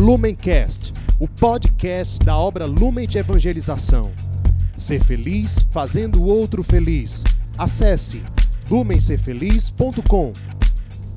Lumencast, o podcast da obra Lumen de Evangelização. Ser feliz fazendo o outro feliz. Acesse lumencerfeliz.com.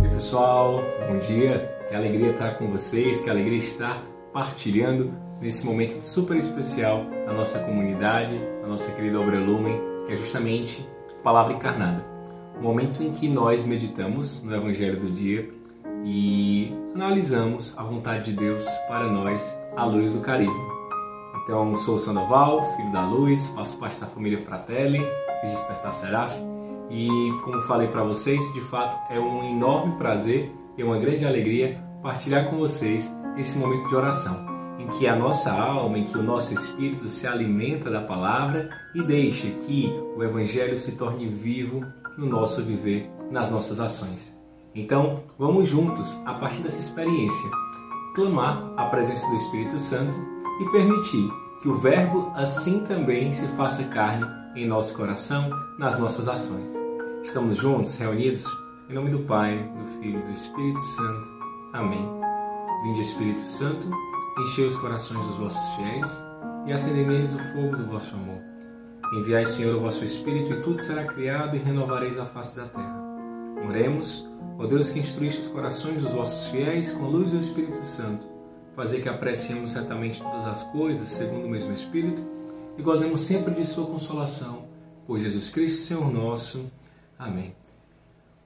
Oi pessoal, bom dia. Que alegria estar com vocês, que alegria estar partilhando nesse momento super especial a nossa comunidade, a nossa querida obra Lumen, que é justamente a palavra encarnada. O momento em que nós meditamos no Evangelho do dia e analisamos a vontade de Deus para nós à luz do carisma. Então, sou o Sandoval, filho da luz, faço parte da família Fratelli, fiz Despertar Seraf e, como falei para vocês, de fato é um enorme prazer e uma grande alegria partilhar com vocês esse momento de oração, em que a nossa alma, em que o nosso espírito se alimenta da palavra e deixa que o Evangelho se torne vivo no nosso viver, nas nossas ações. Então, vamos juntos, a partir dessa experiência, clamar a presença do Espírito Santo e permitir que o Verbo assim também se faça carne em nosso coração, nas nossas ações. Estamos juntos, reunidos, em nome do Pai, do Filho e do Espírito Santo. Amém. Vinde, Espírito Santo, enchei os corações dos vossos fiéis e acendei neles o fogo do vosso amor. Enviai, Senhor, o vosso Espírito e tudo será criado e renovareis a face da terra. Oremos, ó Deus que instruíste os corações dos vossos fiéis com a luz do Espírito Santo, fazer que apreciemos certamente todas as coisas segundo o mesmo Espírito e gozemos sempre de sua consolação. Por Jesus Cristo, Senhor nosso. Amém.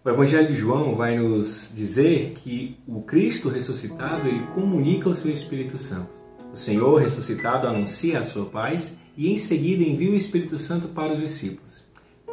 O Evangelho de João vai nos dizer que o Cristo ressuscitado ele comunica o seu Espírito Santo. O Senhor ressuscitado anuncia a sua paz e em seguida envia o Espírito Santo para os discípulos.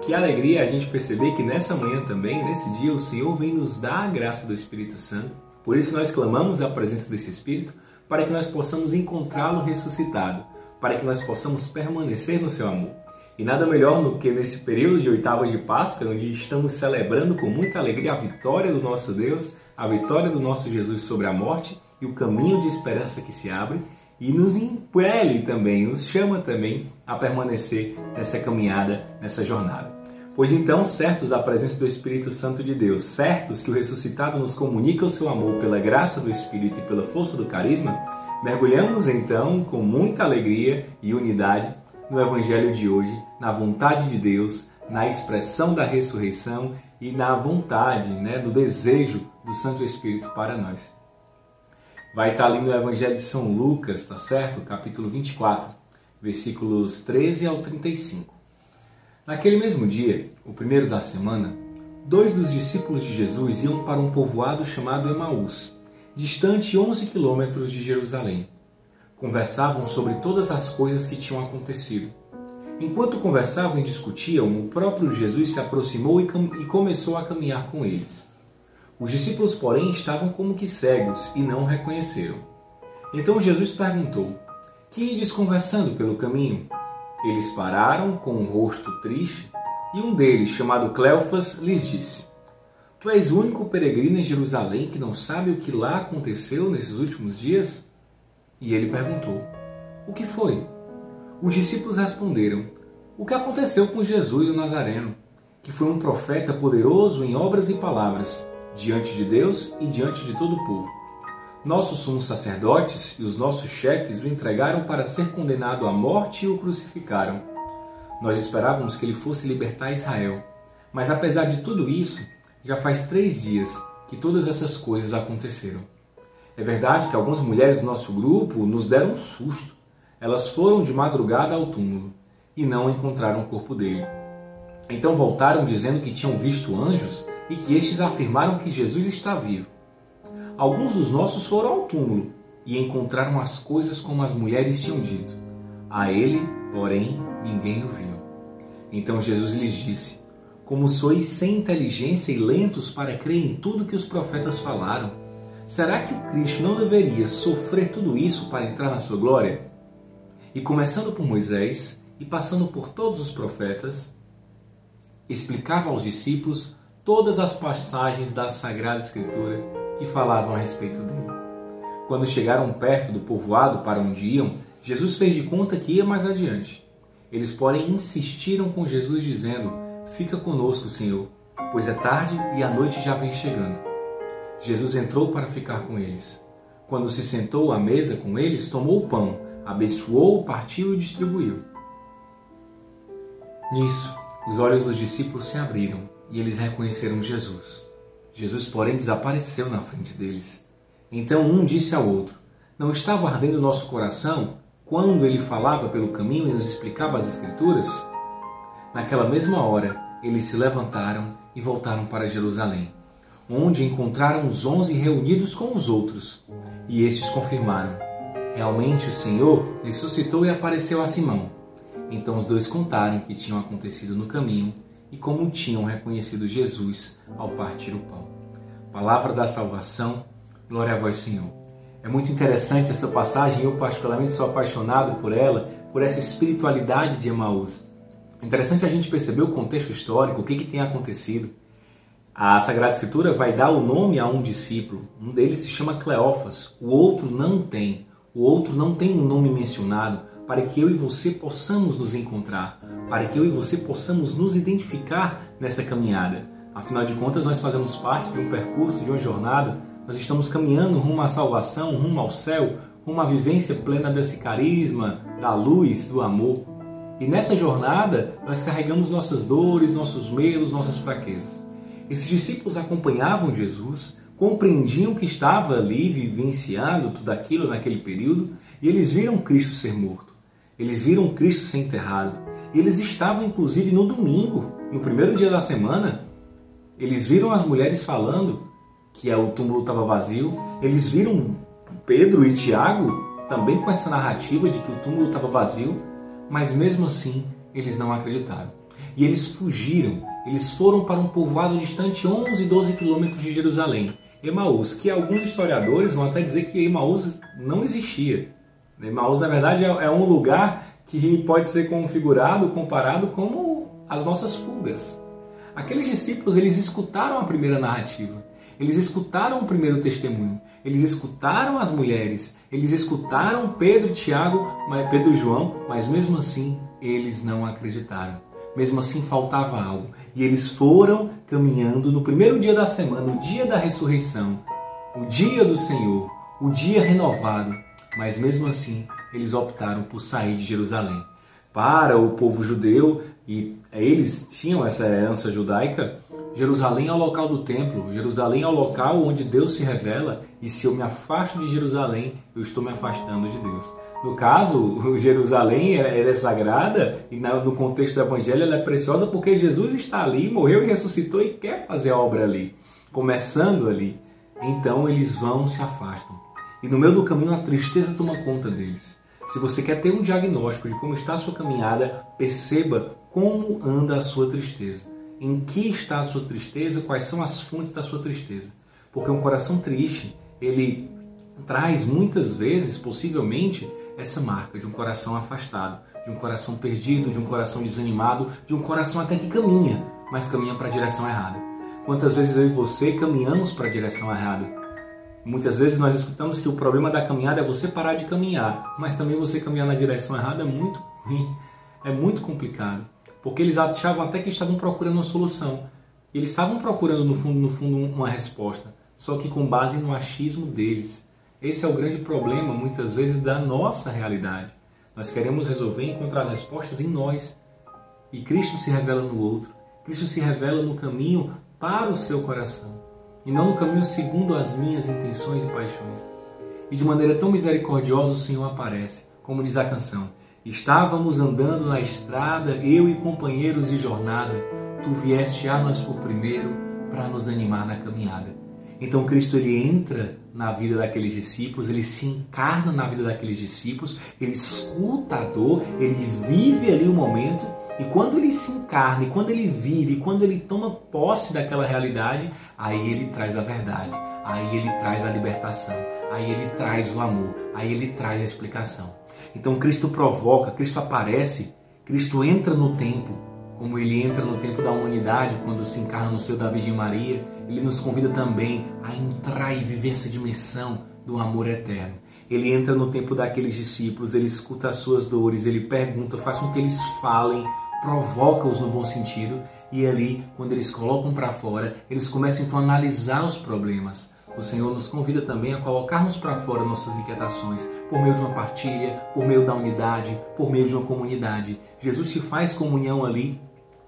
Que alegria a gente perceber que nessa manhã também, nesse dia, o Senhor vem nos dar a graça do Espírito Santo. Por isso nós clamamos a presença desse Espírito para que nós possamos encontrá-lo ressuscitado, para que nós possamos permanecer no seu amor. E nada melhor do que nesse período de oitavas de Páscoa, onde estamos celebrando com muita alegria a vitória do nosso Deus, a vitória do nosso Jesus sobre a morte e o caminho de esperança que se abre, e nos impele também, nos chama também a permanecer nessa caminhada, nessa jornada. Pois então, certos da presença do Espírito Santo de Deus, certos que o ressuscitado nos comunica o seu amor pela graça do Espírito e pela força do carisma, mergulhamos então com muita alegria e unidade no Evangelho de hoje, na vontade de Deus, na expressão da ressurreição e na vontade, né, do desejo do Santo Espírito para nós. Vai estar ali no Evangelho de São Lucas, tá certo? Capítulo 24, versículos 13 ao 35. Naquele mesmo dia, o primeiro da semana, dois dos discípulos de Jesus iam para um povoado chamado Emaús, distante 11 quilômetros de Jerusalém. Conversavam sobre todas as coisas que tinham acontecido. Enquanto conversavam e discutiam, o próprio Jesus se aproximou e começou a caminhar com eles. Os discípulos, porém, estavam como que cegos e não o reconheceram. Então Jesus perguntou: Que ides conversando pelo caminho? Eles pararam com um rosto triste e um deles, chamado Cleofas, lhes disse: Tu és o único peregrino em Jerusalém que não sabe o que lá aconteceu nesses últimos dias? E ele perguntou: O que foi? Os discípulos responderam: O que aconteceu com Jesus o Nazareno, que foi um profeta poderoso em obras e palavras, diante de Deus e diante de todo o povo. Nossos sumos sacerdotes e os nossos chefes o entregaram para ser condenado à morte e o crucificaram. Nós esperávamos que ele fosse libertar Israel, mas apesar de tudo isso, já faz três dias que todas essas coisas aconteceram. É verdade que algumas mulheres do nosso grupo nos deram um susto. Elas foram de madrugada ao túmulo e não encontraram o corpo dele. Então voltaram dizendo que tinham visto anjos e que estes afirmaram que Jesus está vivo. Alguns dos nossos foram ao túmulo e encontraram as coisas como as mulheres tinham dito. A ele, porém, ninguém o viu. Então Jesus lhes disse: Como sois sem inteligência e lentos para crer em tudo que os profetas falaram, Será que o Cristo não deveria sofrer tudo isso para entrar na sua glória? E começando por Moisés e passando por todos os profetas, explicava aos discípulos todas as passagens da Sagrada Escritura que falavam a respeito dele. Quando chegaram perto do povoado para onde iam, Jesus fez de conta que ia mais adiante. Eles, porém, insistiram com Jesus, dizendo: Fica conosco, Senhor, pois é tarde e a noite já vem chegando. Jesus entrou para ficar com eles. Quando se sentou à mesa com eles, tomou o pão, abençoou, partiu e distribuiu. Nisso, os olhos dos discípulos se abriram e eles reconheceram Jesus. Jesus, porém, desapareceu na frente deles. Então um disse ao outro: Não estava ardendo nosso coração quando ele falava pelo caminho e nos explicava as Escrituras? Naquela mesma hora, eles se levantaram e voltaram para Jerusalém, onde encontraram os onze reunidos com os outros. E estes confirmaram: Realmente o Senhor ressuscitou e apareceu a Simão. Então os dois contaram o que tinham acontecido no caminho e como tinham reconhecido Jesus ao partir o pão. Palavra da salvação, glória a vós, Senhor. É muito interessante essa passagem, eu particularmente sou apaixonado por ela, por essa espiritualidade de Emaús. É interessante a gente perceber o contexto histórico, o que, que tem acontecido. A Sagrada Escritura vai dar o nome a um discípulo. Um deles se chama Cleófas, o outro não tem. O outro não tem um nome mencionado para que eu e você possamos nos encontrar, para que eu e você possamos nos identificar nessa caminhada. Afinal de contas, nós fazemos parte de um percurso, de uma jornada, nós estamos caminhando rumo à salvação, rumo ao céu, rumo à vivência plena desse carisma, da luz, do amor. E nessa jornada, nós carregamos nossas dores, nossos medos, nossas fraquezas. Esses discípulos acompanhavam Jesus, compreendiam que estava ali vivenciando tudo aquilo naquele período, e eles viram Cristo ser morto. Eles viram Cristo ser enterrado. Eles estavam inclusive no domingo, no primeiro dia da semana, eles viram as mulheres falando que o túmulo estava vazio. Eles viram Pedro e Tiago também com essa narrativa de que o túmulo estava vazio, mas mesmo assim eles não acreditaram. E eles fugiram, eles foram para um povoado distante 11, 12 quilômetros de Jerusalém, Emaús, que alguns historiadores vão até dizer que Emaús não existia. Emaús, na verdade, é, é um lugar que pode ser configurado, comparado como as nossas fugas. Aqueles discípulos, eles escutaram a primeira narrativa, eles escutaram o primeiro testemunho, eles escutaram as mulheres, eles escutaram Pedro e Tiago, Pedro e João, mas mesmo assim eles não acreditaram. Mesmo assim faltava algo. E eles foram caminhando no primeiro dia da semana, o dia da ressurreição, o dia do Senhor, o dia renovado. Mas mesmo assim, eles optaram por sair de Jerusalém. Para o povo judeu, e eles tinham essa herança judaica, Jerusalém é o local do templo, Jerusalém é o local onde Deus se revela, e se eu me afasto de Jerusalém, eu estou me afastando de Deus. No caso, Jerusalém ela é sagrada e no contexto do Evangelho ela é preciosa porque Jesus está ali, morreu e ressuscitou e quer fazer a obra ali, começando ali. Então eles vão se afastam. E no meio do caminho a tristeza toma conta deles. Se você quer ter um diagnóstico de como está a sua caminhada, perceba como anda a sua tristeza. Em que está a sua tristeza? Quais são as fontes da sua tristeza? Porque um coração triste, ele traz muitas vezes, possivelmente, essa marca de um coração afastado, de um coração perdido, de um coração desanimado, de um coração até que caminha, mas caminha para a direção errada. Quantas vezes eu e você caminhamos para a direção errada? Muitas vezes nós escutamos que o problema da caminhada é você parar de caminhar, mas também você caminhar na direção errada é muito ruim, é muito complicado, porque eles achavam até que estavam procurando uma solução. Eles estavam procurando no fundo, no fundo, uma resposta, só que com base no achismo deles. Esse é o grande problema, muitas vezes, da nossa realidade. Nós queremos resolver e encontrar as respostas em nós. E Cristo se revela no outro. Cristo se revela no caminho para o seu coração e não no caminho segundo as minhas intenções e paixões. E de maneira tão misericordiosa o Senhor aparece, como diz a canção: Estávamos andando na estrada, eu e companheiros de jornada, tu vieste a nós por primeiro para nos animar na caminhada. Então Cristo ele entra na vida daqueles discípulos, ele se encarna na vida daqueles discípulos, ele escuta a dor, ele vive ali o momento e quando ele se encarna, e quando ele vive, e quando ele toma posse daquela realidade, aí ele traz a verdade, aí ele traz a libertação, aí ele traz o amor, aí ele traz a explicação. Então Cristo provoca, Cristo aparece, Cristo entra no tempo, como ele entra no tempo da humanidade quando se encarna no seio da Virgem Maria, ele nos convida também a entrar e viver essa dimensão do amor eterno. Ele entra no tempo daqueles discípulos, ele escuta as suas dores, ele pergunta, faz com que eles falem, provoca-os no bom sentido e ali, quando eles colocam para fora, eles começam então a analisar os problemas. o Senhor nos convida também a colocarmos para fora nossas inquietações por meio de uma partilha, por meio da unidade, por meio de uma comunidade. Jesus se faz comunhão ali,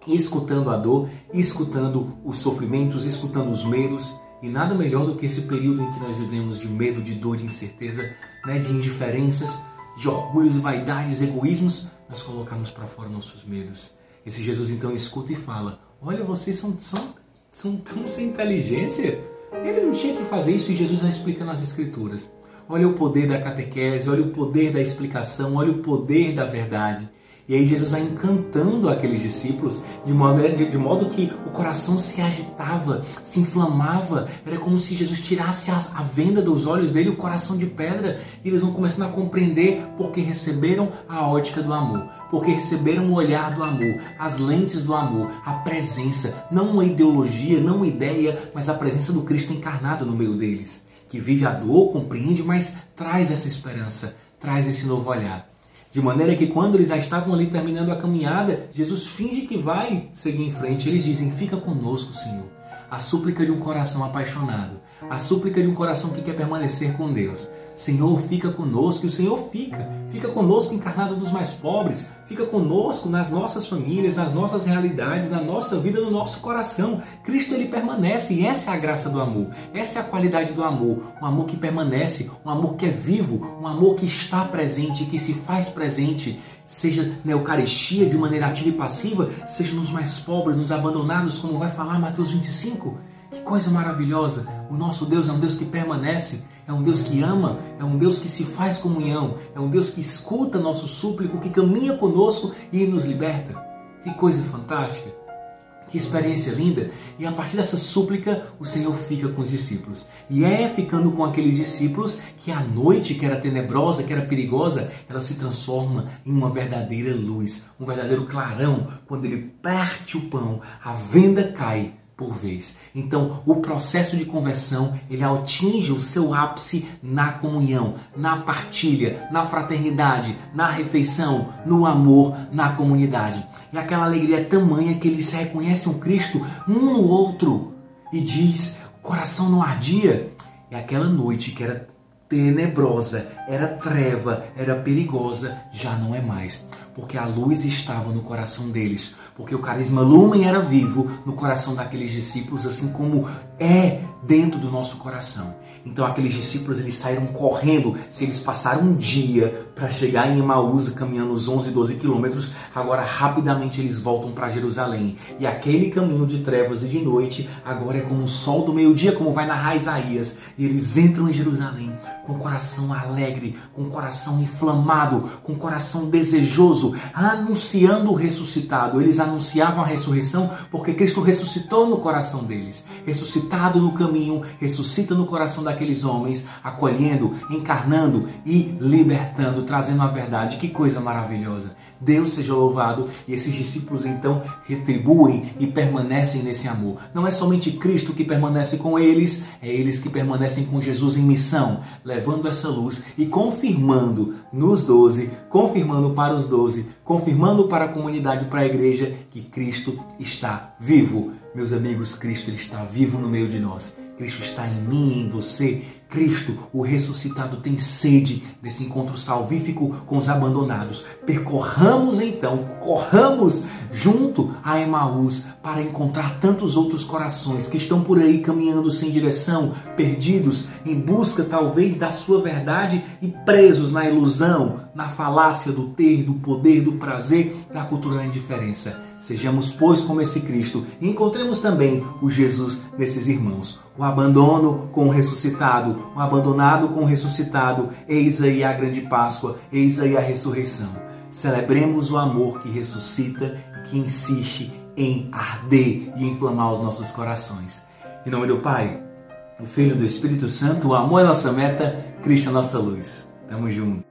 escutando a dor, escutando os sofrimentos, escutando os medos. E nada melhor do que esse período em que nós vivemos de medo, de dor, de incerteza, né, de indiferenças, de orgulhos vaidades, egoísmos, nós colocamos para fora nossos medos. Esse Jesus então escuta e fala: Olha, vocês são, são, são tão sem inteligência. Ele não tinha que fazer isso e Jesus já explica nas Escrituras. Olha o poder da catequese, olha o poder da explicação, olha o poder da verdade. E aí Jesus vai encantando aqueles discípulos de modo, de, de modo que o coração se agitava, se inflamava. Era como se Jesus tirasse a, a venda dos olhos dele, o coração de pedra, e eles vão começando a compreender porque receberam a ótica do amor, porque receberam o olhar do amor, as lentes do amor, a presença, não uma ideologia, não uma ideia, mas a presença do Cristo encarnado no meio deles, que vive a dor, compreende, mas traz essa esperança, traz esse novo olhar. De maneira que quando eles já estavam ali terminando a caminhada, Jesus finge que vai seguir em frente. Eles dizem: Fica conosco, Senhor. A súplica de um coração apaixonado, a súplica de um coração que quer permanecer com Deus. Senhor, fica conosco, e o Senhor fica. Fica conosco encarnado dos mais pobres, fica conosco nas nossas famílias, nas nossas realidades, na nossa vida, no nosso coração. Cristo ele permanece e essa é a graça do amor. Essa é a qualidade do amor, um amor que permanece, um amor que é vivo, um amor que está presente, que se faz presente, seja na Eucaristia de maneira ativa e passiva, seja nos mais pobres, nos abandonados, como vai falar Mateus 25. Que coisa maravilhosa! O nosso Deus é um Deus que permanece, é um Deus que ama, é um Deus que se faz comunhão, é um Deus que escuta nosso súplico, que caminha conosco e nos liberta. Que coisa fantástica! Que experiência linda! E a partir dessa súplica, o Senhor fica com os discípulos. E é ficando com aqueles discípulos que a noite, que era tenebrosa, que era perigosa, ela se transforma em uma verdadeira luz, um verdadeiro clarão. Quando ele parte o pão, a venda cai por vez. Então, o processo de conversão, ele atinge o seu ápice na comunhão, na partilha, na fraternidade, na refeição, no amor, na comunidade. E aquela alegria é tamanha que eles reconhecem o Cristo um no outro e diz: coração não ardia. E aquela noite que era tenebrosa, era treva, era perigosa, já não é mais. Porque a luz estava no coração deles. Porque o carisma lumen era vivo no coração daqueles discípulos, assim como é dentro do nosso coração. Então aqueles discípulos eles saíram correndo. Se eles passaram um dia para chegar em Emaús caminhando os 11, 12 quilômetros, agora rapidamente eles voltam para Jerusalém. E aquele caminho de trevas e de noite agora é como o sol do meio-dia, como vai narrar Isaías. E eles entram em Jerusalém com o coração alegre, com o coração inflamado, com o coração desejoso, anunciando o ressuscitado. Eles anunciavam a ressurreição porque Cristo ressuscitou no coração deles. Ressuscitado no caminho, ressuscita no coração daqueles homens, acolhendo, encarnando e libertando, trazendo a verdade. Que coisa maravilhosa! Deus seja louvado e esses discípulos então retribuem e permanecem nesse amor. Não é somente Cristo que permanece com eles, é eles que permanecem com Jesus em missão, levando essa luz e confirmando nos doze, confirmando para os doze, confirmando para a comunidade, para a igreja que Cristo está vivo. Meus amigos, Cristo ele está vivo no meio de nós. Cristo está em mim, em você. Cristo, o ressuscitado, tem sede desse encontro salvífico com os abandonados. Percorramos então, corramos junto a Emaús para encontrar tantos outros corações que estão por aí caminhando sem direção, perdidos, em busca talvez da sua verdade e presos na ilusão, na falácia do ter, do poder, do prazer, da cultura da indiferença. Sejamos, pois, como esse Cristo e encontremos também o Jesus nesses irmãos. O abandono com o ressuscitado, o abandonado com o ressuscitado. Eis aí a grande Páscoa, eis aí a ressurreição. Celebremos o amor que ressuscita e que insiste em arder e inflamar os nossos corações. Em nome do Pai, do Filho e do Espírito Santo, o amor é nossa meta, Cristo é nossa luz. Tamo junto.